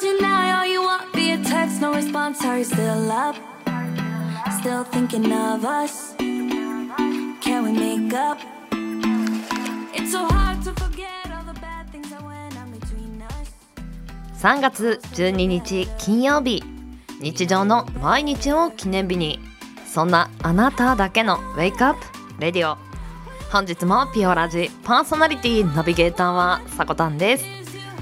Deny all you want via text, no response. Are you still up? Still thinking of us? Can we make up? It's so hard to forget all the bad things that went on between us. 3月12日金曜日日常の毎日を記念日にそんなあなただけのウェイクアップレディオ本日もピオラジパーソナリティナビゲーターはさこたんです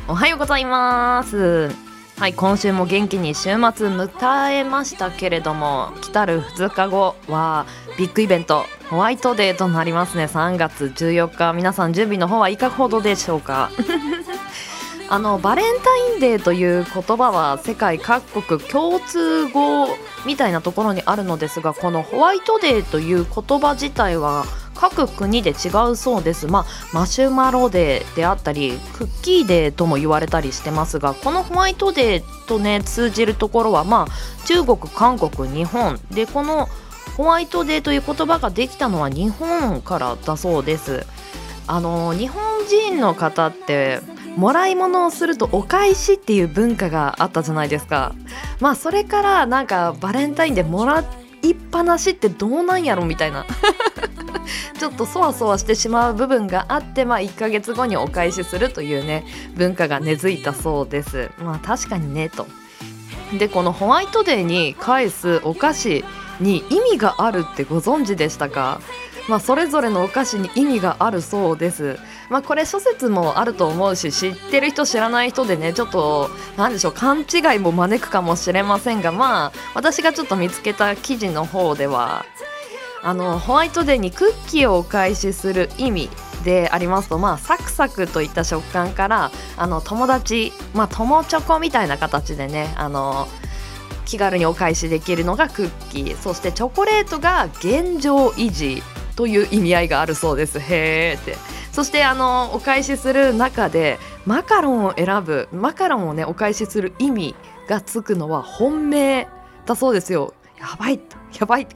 おはようございますはい今週も元気に週末迎えましたけれども来たる2日後はビッグイベントホワイトデーとなりますね。3月14日皆さん準備の方はいかほどでしょうか？あのバレンタインデーという言葉は世界各国共通語みたいなところにあるのですがこのホワイトデーという言葉自体は各国で違うそうです、まあ、マシュマロデーであったりクッキーデーとも言われたりしてますがこのホワイトデーとね通じるところは、まあ、中国韓国日本。でこのホワイトデーという言葉ができたのは日本からだそうです。あの日本人の方ってもらい物をするとお返しっていう文化があったじゃないですか。まあそれからなんかバレンタインでもらいっぱなしってどうなんやろみたいな。ちょっとそわそわしてしまう部分があってまあ1ヶ月後にお返しするというね文化が根付いたそうです。まあ確かにねと。でこのホワイトデーに返すお菓子に意味があるってご存知でしたか？まあ、それぞれのお菓子に意味があるそうです。まあ、これ諸説もあると思うし知ってる人知らない人でねちょっと何でしょう勘違いも招くかもしれませんがまあ私がちょっと見つけた記事の方ではあのホワイトデーにクッキーをお返しする意味でありますと、まあ、サクサクといった食感からあの友達、まあ、友チョコみたいな形でねあの気軽にお返しできるのがクッキー。そしてチョコレートが現状維持という意味合いがあるそうです。へーって。そしてあのお返しする中でマカロンを選ぶマカロンをねお返しする意味がつくのは本命だそうですよ。やばいやばい。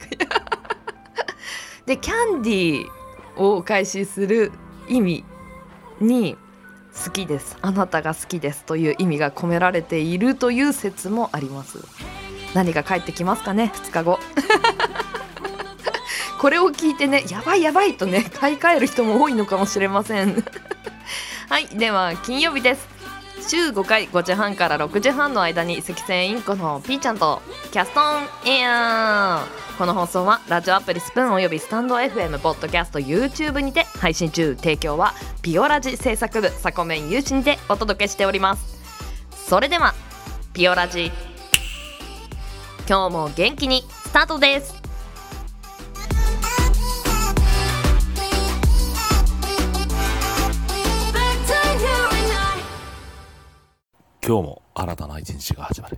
でキャンディーをお返しする意味に好きです。あなたが好きですという意味が込められているという説もあります。何が返ってきますかね？2日後。これを聞いてねやばいやばいとね買い替える人も多いのかもしれません。はいでは金曜日です。週5回5時半から6時半の間に赤線インコのピーちゃんとキャストンエア。ーこの放送はラジオアプリスプーンおよびスタンド FM ポッドキャスト YouTube にて配信中。提供はピオラジ制作部サコメン有志にてお届けしております。それではピオラジ。今日も元気にスタートです。今日も新たな一日が始まる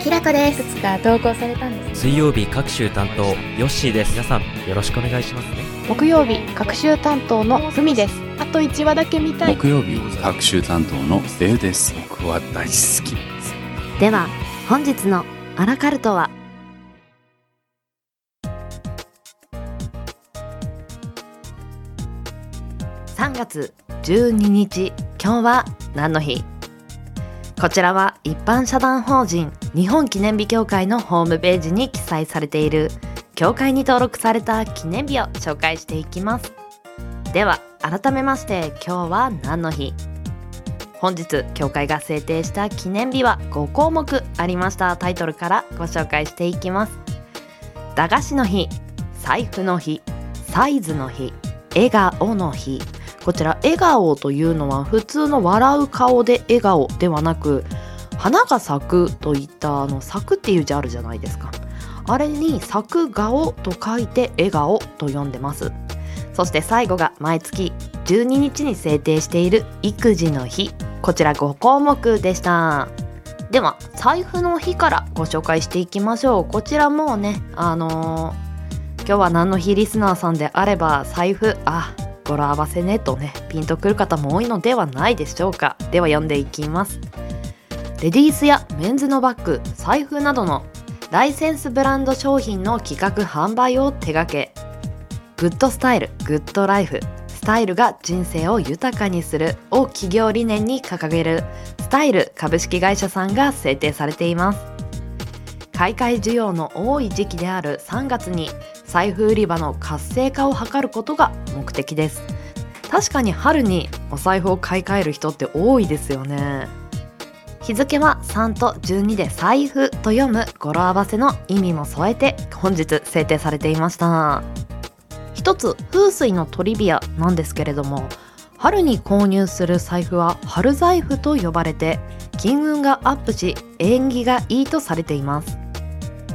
きらこです。つか投稿されたんです水曜日各週担当ヨッシーです。皆さんよろしくお願いしますね。木曜日各週担当のふみです。あと1話だけ見たい。木曜日各週担当のデウです。僕は大好きでは本日のアラカルトは？3月12日今日は何の日？こちらは一般社団法人日本記念日協会のホームページに記載されている協会に登録された記念日を紹介していきます。では改めまして今日は何の日？本日協会が制定した記念日は5項目ありました。タイトルからご紹介していきます。駄菓子の日財布の日サイズの日笑顔の日こちら笑顔というのは普通の笑う顔で笑顔ではなく花が咲くといったあの咲くっていう字あるじゃないですか。あれに咲く顔と書いて笑顔と読んでます。そして最後が毎月12日に制定している育児の日。こちら5項目でした。では財布の日からご紹介していきましょう。こちらもうねあのー今日は何の日リスナーさんであれば財布あ語呂合わせねとねピンとくる方も多いのではないでしょうか。では読んでいきます。レディースやメンズのバッグ財布などのライセンスブランド商品の企画販売を手掛けグッドスタイルグッドライフスタイルが人生を豊かにするを企業理念に掲げるスタイル株式会社さんが制定されています。買い替え需要の多い時期である3月に財布売り場の活性化を図ることが目的です。確かに春にお財布を買い替える人って多いですよね。日付は3と12で財布と読む語呂合わせの意味も添えて本日制定されていました。一つ風水のトリビアなんですけれども春に購入する財布は春財布と呼ばれて金運がアップし縁起がいいとされています。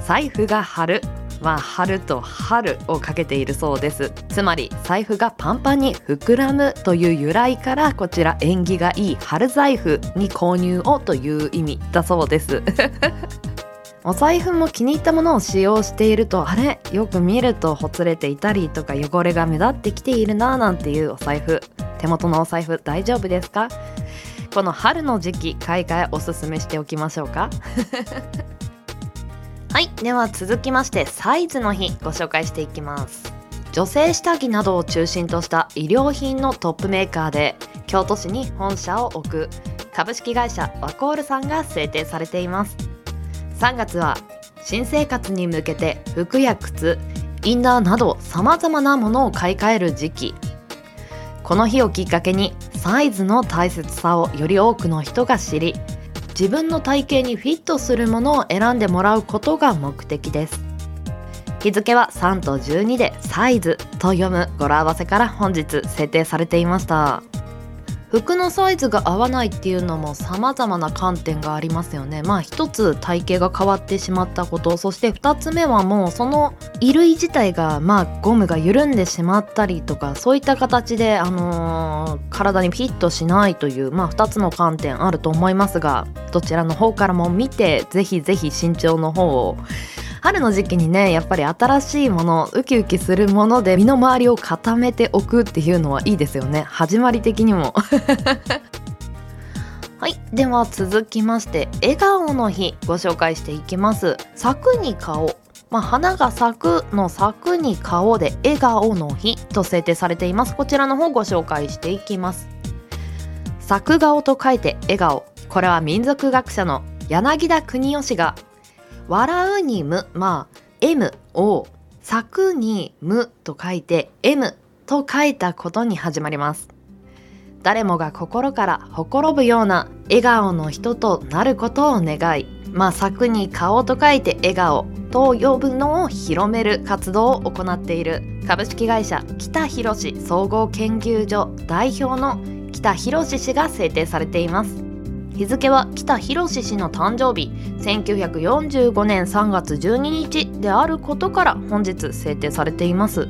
財布が春は春と春をかけているそうです。つまり財布がパンパンに膨らむという由来からこちら縁起がいい春財布に購入をという意味だそうです。お財布も気に入ったものを使用しているとあれ？よく見るとほつれていたりとか汚れが目立ってきているななんていうお財布。手元のお財布大丈夫ですか？この春の時期買い替えおすすめしておきましょうか？はいでは続きましてサイズの日ご紹介していきます。女性下着などを中心とした衣料品のトップメーカーで京都市に本社を置く株式会社ワコールさんが制定されています。3月は新生活に向けて服や靴インナーなど様々なものを買い替える時期。この日をきっかけにサイズの大切さをより多くの人が知り自分の体型にフィットするものを選んでもらうことが目的です。日付は3と12でサイズと読む語呂合わせから本日制定されていました。服のサイズが合わないっていうのも様々な観点がありますよね。まあ一つ体型が変わってしまったこと。そして二つ目はもうその衣類自体がまあゴムが緩んでしまったりとかそういった形であのー、体にフィットしないというまあ二つの観点あると思いますがどちらの方からも見てぜひぜひ身長の方を春の時期にねやっぱり新しいものウキウキするもので身の回りを固めておくっていうのはいいですよね。始まり的にも。はいでは続きまして笑顔の日ご紹介していきます。咲くに顔。まあ、花が咲くの咲くに顔で笑顔の日と制定されています。こちらの方ご紹介していきます。咲く顔と書いて笑顔。これは民族学者の柳田国義が笑うにむ、まあ、M を咲くにむと書いて M と書いたことに始まります。誰もが心からほころぶような笑顔の人となることを願い、まあ、咲くに顔と書いて笑顔と呼ぶのを広める活動を行っている株式会社北広総合研究所代表の北広氏が制定されています。日付は北広氏の誕生日。1945年3月12日であることから本日制定されています。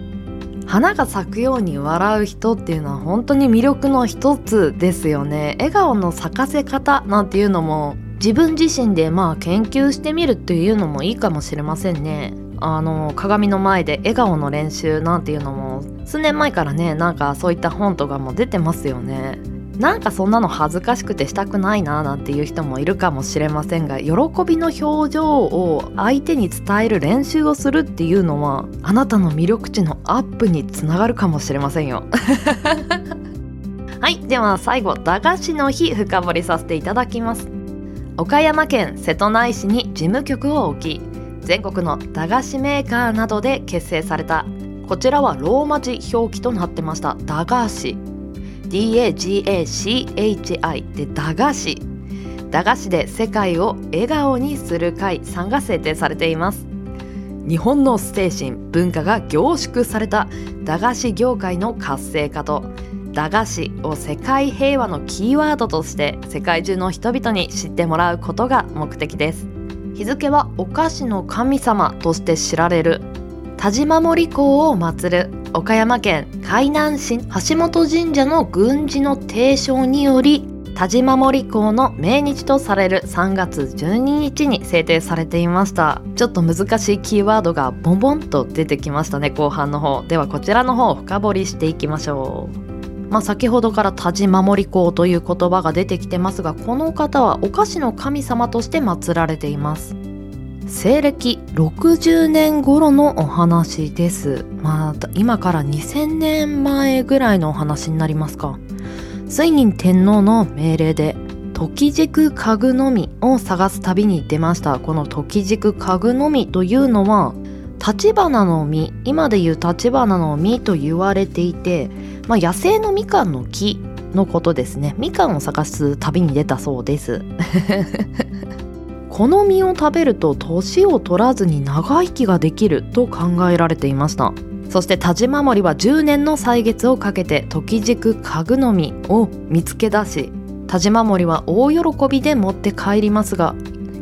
花が咲くように笑う人っていうのは本当に魅力の一つですよね。笑顔の咲かせ方なんていうのも自分自身でまあ研究してみるっていうのもいいかもしれませんね。あの鏡の前で笑顔の練習なんていうのも数年前からねなんかそういった本とかも出てますよね。なんかそんなの恥ずかしくてしたくないななんていう人もいるかもしれませんが喜びの表情を相手に伝える練習をするっていうのはあなたの魅力値のアップにつながるかもしれませんよ。はいでは最後駄菓子の日深掘りさせていただきます。岡山県瀬戸内市に事務局を置き全国の駄菓子メーカーなどで結成されたこちらはローマ字表記となってました駄菓子。DAGACHI で駄菓子。駄菓子で世界を笑顔にする会さんが制定されています。日本の精神文化が凝縮された駄菓子業界の活性化と駄菓子を世界平和のキーワードとして世界中の人々に知ってもらうことが目的です。日付はお菓子の神様として知られる。田島森公を祀る岡山県海南市橋本神社の宮司の提唱により田島森公の命日とされる3月12日に制定されていました。ちょっと難しいキーワードがボンボンと出てきましたね後半の方。ではこちらの方を深掘りしていきましょう。まあ、先ほどから田島守公という言葉が出てきてますがこの方はお菓子の神様として祀られています。西暦60年頃のお話です。まあ今から2000年前ぐらいのお話になりますか。水仁天皇の命令で時軸家具のみを探す旅に出ました。この時軸家具のみというのは立花の実今でいう立花の実と言われていて、まあ、野生のみかんの木のことですね。みかんを探す旅に出たそうです。この実を食べると年を取らずに長生きができると考えられていました。そして田島守は10年の歳月をかけて時軸家具の実を見つけ出し田島守は大喜びで持って帰りますが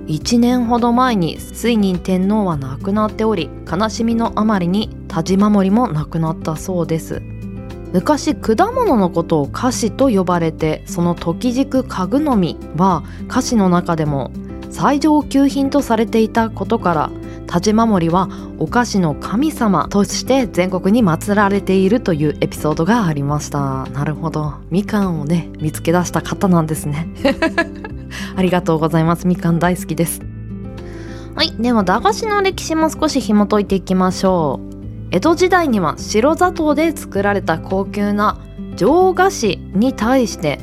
1年ほど前に水仁天皇は亡くなっており悲しみのあまりに田島守も亡くなったそうです。昔果物のことを菓子と呼ばれてその時軸家具の実は菓子の中でも最上級品とされていたことから田島守りはお菓子の神様として全国に祀られているというエピソードがありました。なるほど。みかんをね見つけ出した方なんですね。ありがとうございます。みかん大好きです。はい。では駄菓子の歴史も少し紐解いていきましょう。江戸時代には白砂糖で作られた高級な上菓子に対して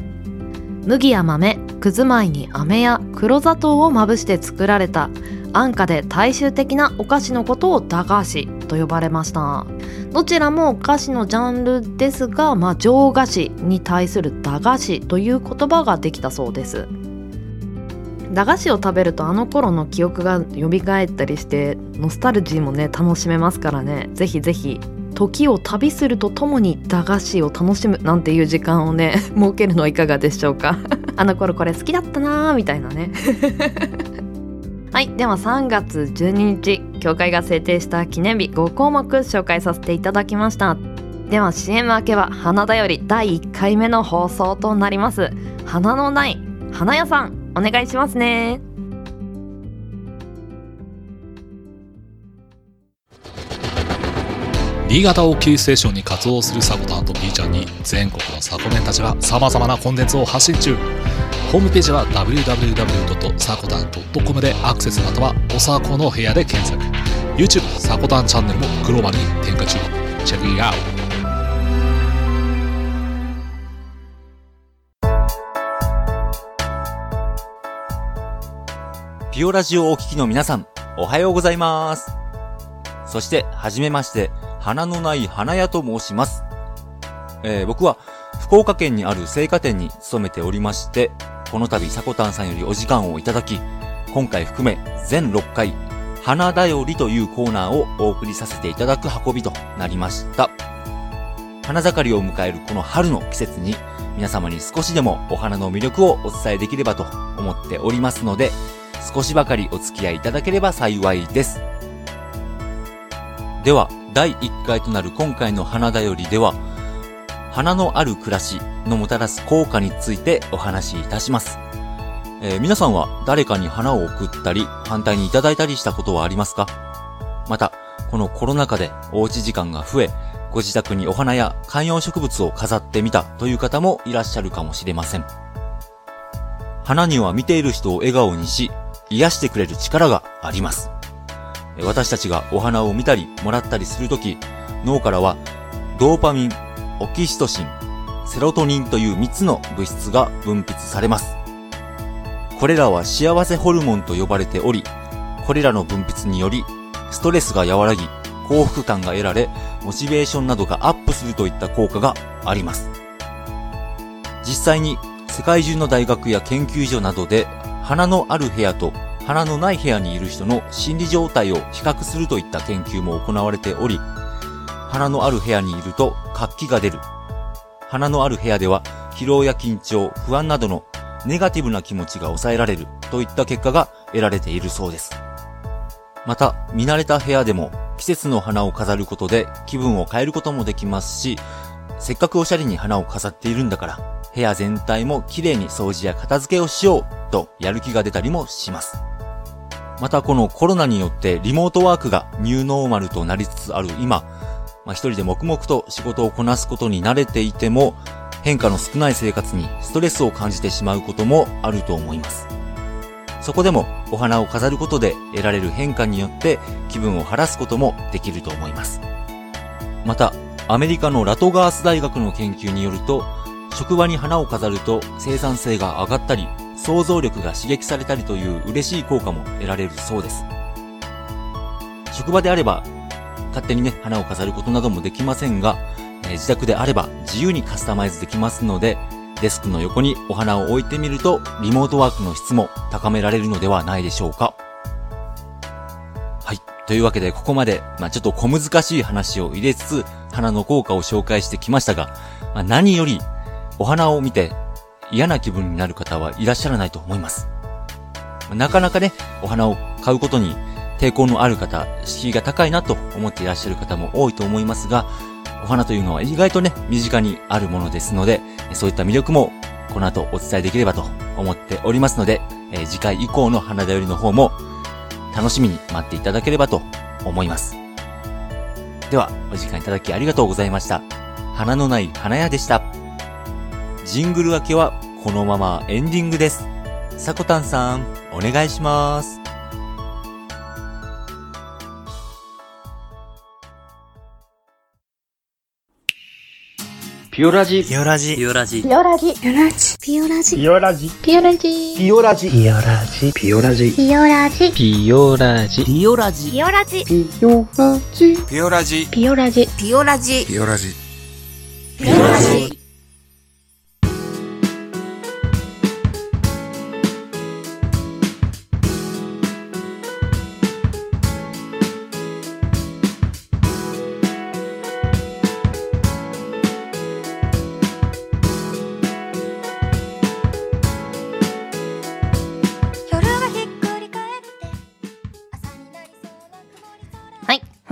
麦や豆くず米に飴や黒砂糖をまぶして作られた安価で大衆的なお菓子のことを駄菓子と呼ばれました。どちらもお菓子のジャンルですが、まあ、上菓子に対する駄菓子という言葉ができたそうです。駄菓子を食べるとあの頃の記憶が蘇ったりしてノスタルジーもね楽しめますからね。ぜひぜひ時を旅するとともに駄菓子を楽しむなんていう時間をね設けるのはいかがでしょうか。あの頃これ好きだったなーみたいなね。はいでは3月12日協会が制定した記念日5項目紹介させていただきました。では CM 明けは花だより第1回目の放送となります。花のない花屋さんお願いしますね。新潟をキーステーションに活動するサコタンと B ちゃんに全国のサコメンたちは様々なコンテンツを発信中。ホームページは www.sakotan.com でアクセスまたはおさこの部屋で検索。YouTube サコタンチャンネルもグローバルに展開中。チェックイアウトピオラジオをお聞きの皆さん、おはようございます。そして、はじめまして、花のない花屋と申します。えー僕は、福岡県にある青果店に勤めておりまして、この度、さこたんさんよりお時間をいただき、今回含め、全6回、花だよりというコーナーをお送りさせていただく運びとなりました。花盛りを迎えるこの春の季節に、皆様に少しでもお花の魅力をお伝えできればと思っておりますので、少しばかりお付き合いいただければ幸いです。では、第1回となる今回の花だよりでは、花のある暮らしのもたらす効果についてお話しいたします。えー皆さんは誰かに花を送ったり、反対にいただいたりしたことはありますか？また、このコロナ禍でおうち時間が増え、ご自宅にお花や観葉植物を飾ってみたという方もいらっしゃるかもしれません。花には見ている人を笑顔にし、癒してくれる力があります。私たちがお花を見たりもらったりするとき、脳からはドーパミン、オキシトシン、セロトニンという3つの物質が分泌されます。これらは幸せホルモンと呼ばれており、これらの分泌により、ストレスが和らぎ、幸福感が得られ、モチベーションなどがアップするといった効果があります。実際に世界中の大学や研究所などで花のある部屋と花のない部屋にいる人の心理状態を比較するといった研究も行われており、花のある部屋にいると活気が出る。花のある部屋では疲労や緊張、不安などのネガティブな気持ちが抑えられるといった結果が得られているそうです。また、見慣れた部屋でも季節の花を飾ることで気分を変えることもできますし、せっかくおしゃれに花を飾っているんだから、部屋全体も綺麗に掃除や片付けをしようとやる気が出たりもします。またこのコロナによってリモートワークがニューノーマルとなりつつある今、まあ、一人で黙々と仕事をこなすことに慣れていても、変化の少ない生活にストレスを感じてしまうこともあると思います。そこでもお花を飾ることで得られる変化によって気分を晴らすこともできると思います。また、アメリカのラトガース大学の研究によると、職場に花を飾ると生産性が上がったり、想像力が刺激されたりという嬉しい効果も得られるそうです。職場であれば、勝手にね、花を飾ることなどもできませんが、えー自宅であれば自由にカスタマイズできますので、デスクの横にお花を置いてみると、リモートワークの質も高められるのではないでしょうか。はい。というわけで、ここまで、まあちょっと小難しい話を入れつつ、花の効果を紹介してきましたが、まあ何より、お花を見て嫌な気分になる方はいらっしゃらないと思います。なかなかね、お花を買うことに抵抗のある方、敷居が高いなと思っていらっしゃる方も多いと思いますが、お花というのは意外とね、身近にあるものですので、そういった魅力もこの後お伝えできればと思っておりますので、え次回以降の花だよりの方も楽しみに待っていただければと思います。では、お時間いただきありがとうございました。花のない花屋でした。ジングル明けはこのままエンディングです。さこたんさん、お願いします。ピオラジピオラジ。ピオラジピオラジピオラジ。ピオラジ。ピオラジピオラジピオラジピオラジピオラジピオラジ。ピオラジピオラジ。ピオラジ。ピオラジピオラジピオラジピオラジ。ピオラジピオラジ。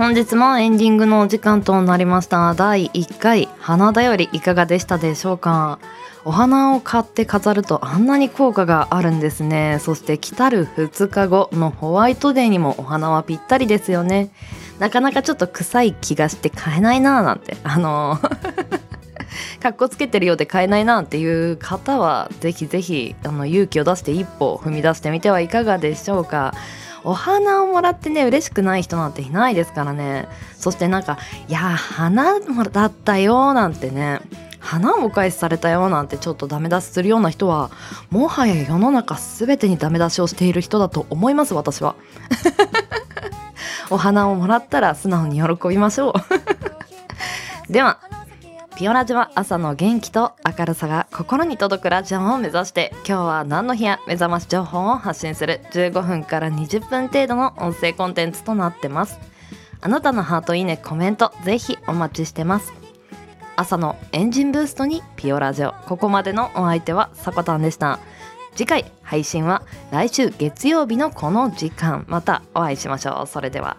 本日もエンディングのお時間となりました。第1回花だよりいかがでしたでしょうか？お花を買って飾るとあんなに効果があるんですね。そして来たる2日後のホワイトデーにもお花はぴったりですよね。なかなかちょっと臭い気がして買えないなーなんて。あのーかっこつけてるようで買えないなっていう方はぜひぜひあの勇気を出して一歩踏み出してみてはいかがでしょうか？お花をもらってね嬉しくない人なんていないですからね。そしてなんか「いやー花だったよ」なんてね花をお返しされたよなんてちょっとダメ出しするような人はもはや世の中全てにダメ出しをしている人だと思います私は。お花をもらったら素直に喜びましょう。ではピオラジは朝の元気と明るさが心に届くラジオを目指して今日は何の日や目覚まし情報を発信する15分から20分程度の音声コンテンツとなってます。あなたのハートいいねコメントぜひお待ちしてます。朝のエンジンブーストにピオラジオここまでのお相手はさこたんでした。次回配信は来週月曜日のこの時間。またお会いしましょう。それでは。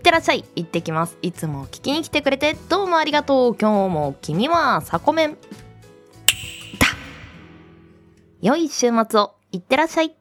ってらっしゃい。行ってきます。いつも聞きに来てくれてどうもありがとう。今日も君はサコメン。だ良い週末を。いってらっしゃい。